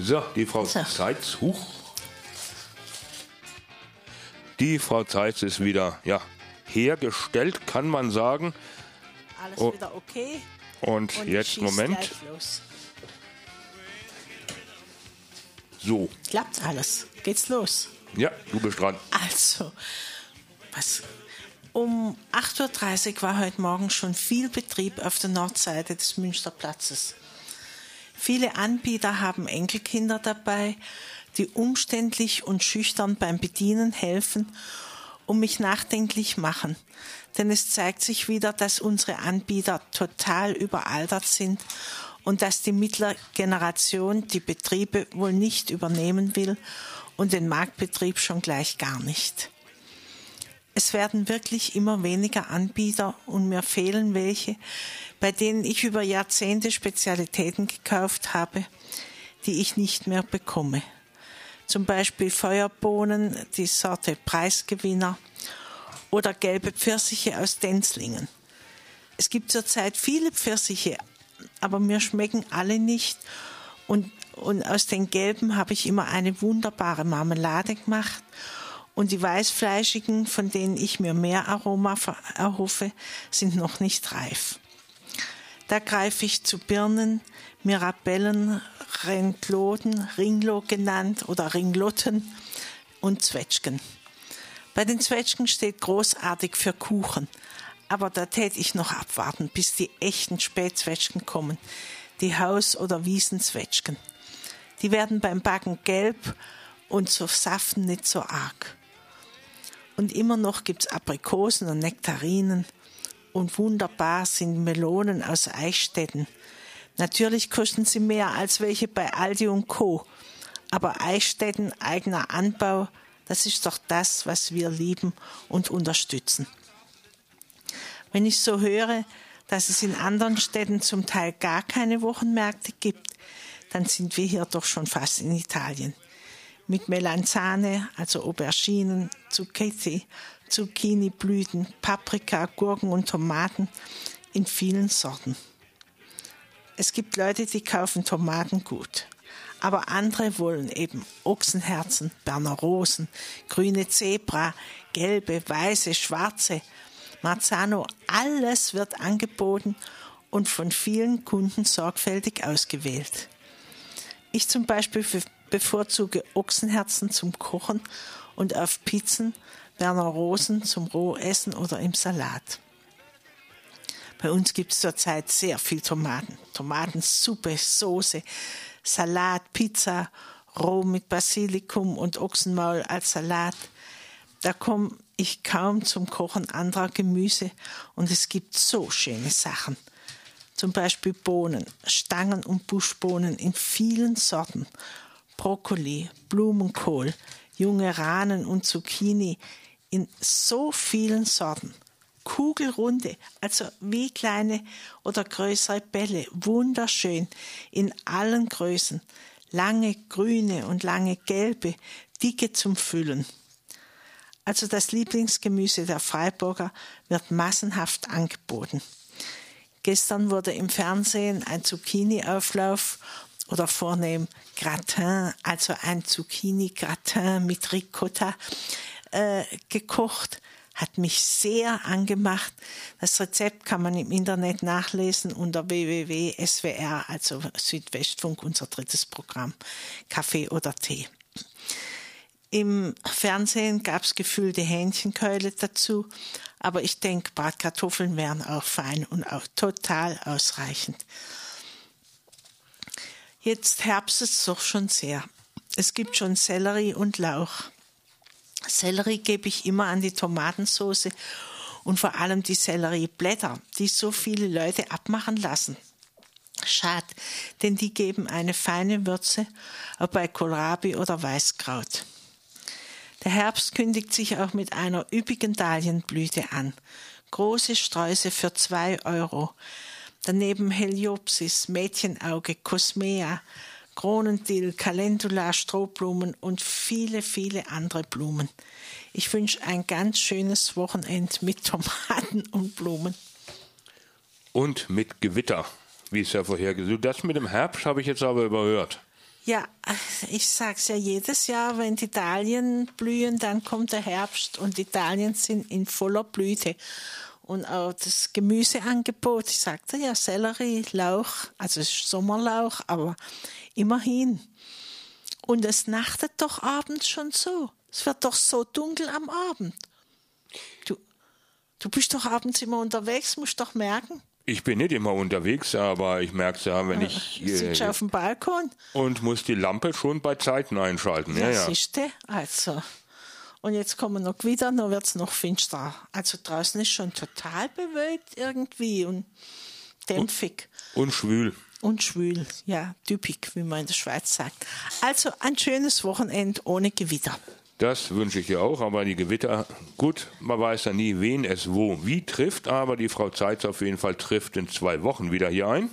So, die Frau So. Zeitz, huch. Die Frau Zeitz ist wieder, ja, hergestellt, kann man sagen. Alles Oh. wieder okay. Und, Und jetzt, Moment, so. Klappt alles. Geht's los. Ja, du bist dran. Also, was? Um 8.30 Uhr war heute Morgen schon viel Betrieb auf der Nordseite des Münsterplatzes. Viele Anbieter haben Enkelkinder dabei, die umständlich und schüchtern beim Bedienen helfen und mich nachdenklich machen. Denn es zeigt sich wieder, dass unsere Anbieter total überaltert sind und dass die mittlere Generation die Betriebe wohl nicht übernehmen will und den Marktbetrieb schon gleich gar nicht. Es werden wirklich immer weniger Anbieter und mir fehlen welche, bei denen ich über Jahrzehnte Spezialitäten gekauft habe, die ich nicht mehr bekomme. Zum Beispiel Feuerbohnen, die Sorte Preisgewinner oder gelbe Pfirsiche aus Denzlingen. Es gibt zurzeit viele Pfirsiche, aber mir schmecken alle nicht. Und, und aus den gelben habe ich immer eine wunderbare Marmelade gemacht. Und die weißfleischigen, von denen ich mir mehr Aroma erhoffe, sind noch nicht reif. Da greife ich zu Birnen, Mirabellen, Rentloden, Ringlo genannt oder Ringlotten und Zwetschgen. Bei den Zwetschgen steht großartig für Kuchen, aber da täte ich noch abwarten, bis die echten Spätzwetschgen kommen, die Haus- oder Wiesenzwetschgen. Die werden beim Backen gelb und so saften nicht so arg. Und immer noch gibt's Aprikosen und Nektarinen. Und wunderbar sind Melonen aus Eichstätten. Natürlich kosten sie mehr als welche bei Aldi und Co. Aber Eichstätten, eigener Anbau, das ist doch das, was wir lieben und unterstützen. Wenn ich so höre, dass es in anderen Städten zum Teil gar keine Wochenmärkte gibt, dann sind wir hier doch schon fast in Italien. Mit Melanzane, also Auberginen, Zucchetti, Zucchiniblüten, Paprika, Gurken und Tomaten in vielen Sorten. Es gibt Leute, die kaufen Tomaten gut. Aber andere wollen eben Ochsenherzen, Berner Rosen, grüne Zebra, gelbe, weiße, schwarze, Marzano, alles wird angeboten und von vielen Kunden sorgfältig ausgewählt. Ich zum Beispiel be- bevorzuge Ochsenherzen zum Kochen und auf Pizzen Berner Rosen zum Rohessen oder im Salat. Bei uns gibt es zurzeit sehr viel Tomaten. Tomatensuppe, Soße, Salat, Pizza, roh mit Basilikum und Ochsenmaul als Salat. Da komme ich kaum zum Kochen anderer Gemüse und es gibt so schöne Sachen. Zum Beispiel Bohnen, Stangen- und Buschbohnen in vielen Sorten, Brokkoli, Blumenkohl, junge Rahnen und Zucchini in so vielen Sorten. Kugelrunde, also wie kleine oder größere Bälle, wunderschön in allen Größen, lange grüne und lange gelbe, dicke zum Füllen. Also das Lieblingsgemüse der Freiburger wird massenhaft angeboten. Gestern wurde im Fernsehen ein Zucchini-Auflauf oder vornehm Gratin, also ein Zucchini-Gratin mit Ricotta, äh, gekocht. Hat mich sehr angemacht. Das Rezept kann man im Internet nachlesen unter www.swr, also Südwestfunk, unser drittes Programm, Kaffee oder Tee. Im Fernsehen gab es gefüllte Hähnchenkeule dazu, aber ich denke, Bratkartoffeln wären auch fein und auch total ausreichend. Jetzt herbstet es doch schon sehr. Es gibt schon Sellerie und Lauch. Sellerie gebe ich immer an die Tomatensauce und vor allem die Sellerieblätter, die so viele Leute abmachen lassen. Schad, denn die geben eine feine Würze, auch bei Kohlrabi oder Weißkraut. Der Herbst kündigt sich auch mit einer üppigen Dahlienblüte an. Große Sträuße für zwei Euro. Daneben Heliopsis, Mädchenauge, Cosmea, Kronendill, Calendula, Strohblumen und viele, viele andere Blumen. Ich wünsche ein ganz schönes Wochenend mit Tomaten und Blumen. Und mit Gewitter, wie es ja vorhergesagt Das mit dem Herbst habe ich jetzt aber überhört. Ja, ich sag's ja jedes Jahr, wenn die Dahlien blühen, dann kommt der Herbst und die Dahlien sind in voller Blüte. Und auch das Gemüseangebot, ich sagte ja, Sellerie, Lauch, also Sommerlauch, aber immerhin. Und es nachtet doch abends schon so. Es wird doch so dunkel am Abend. Du, du bist doch abends immer unterwegs, musst doch merken. Ich bin nicht immer unterwegs, aber ich merke es ja, wenn ich. Äh, Sitzt auf dem Balkon. Und muss die Lampe schon bei Zeiten einschalten. Ja, ja. Siehst Also. Und jetzt kommen wir noch wieder, dann wird es noch finster. Also draußen ist schon total bewölkt irgendwie und dämpfig. Und, und schwül. Und schwül, ja, typisch, wie man in der Schweiz sagt. Also ein schönes Wochenende ohne Gewitter. Das wünsche ich ihr auch, aber die Gewitter, gut, man weiß ja nie, wen es wo wie trifft, aber die Frau Zeitz auf jeden Fall trifft in zwei Wochen wieder hier ein.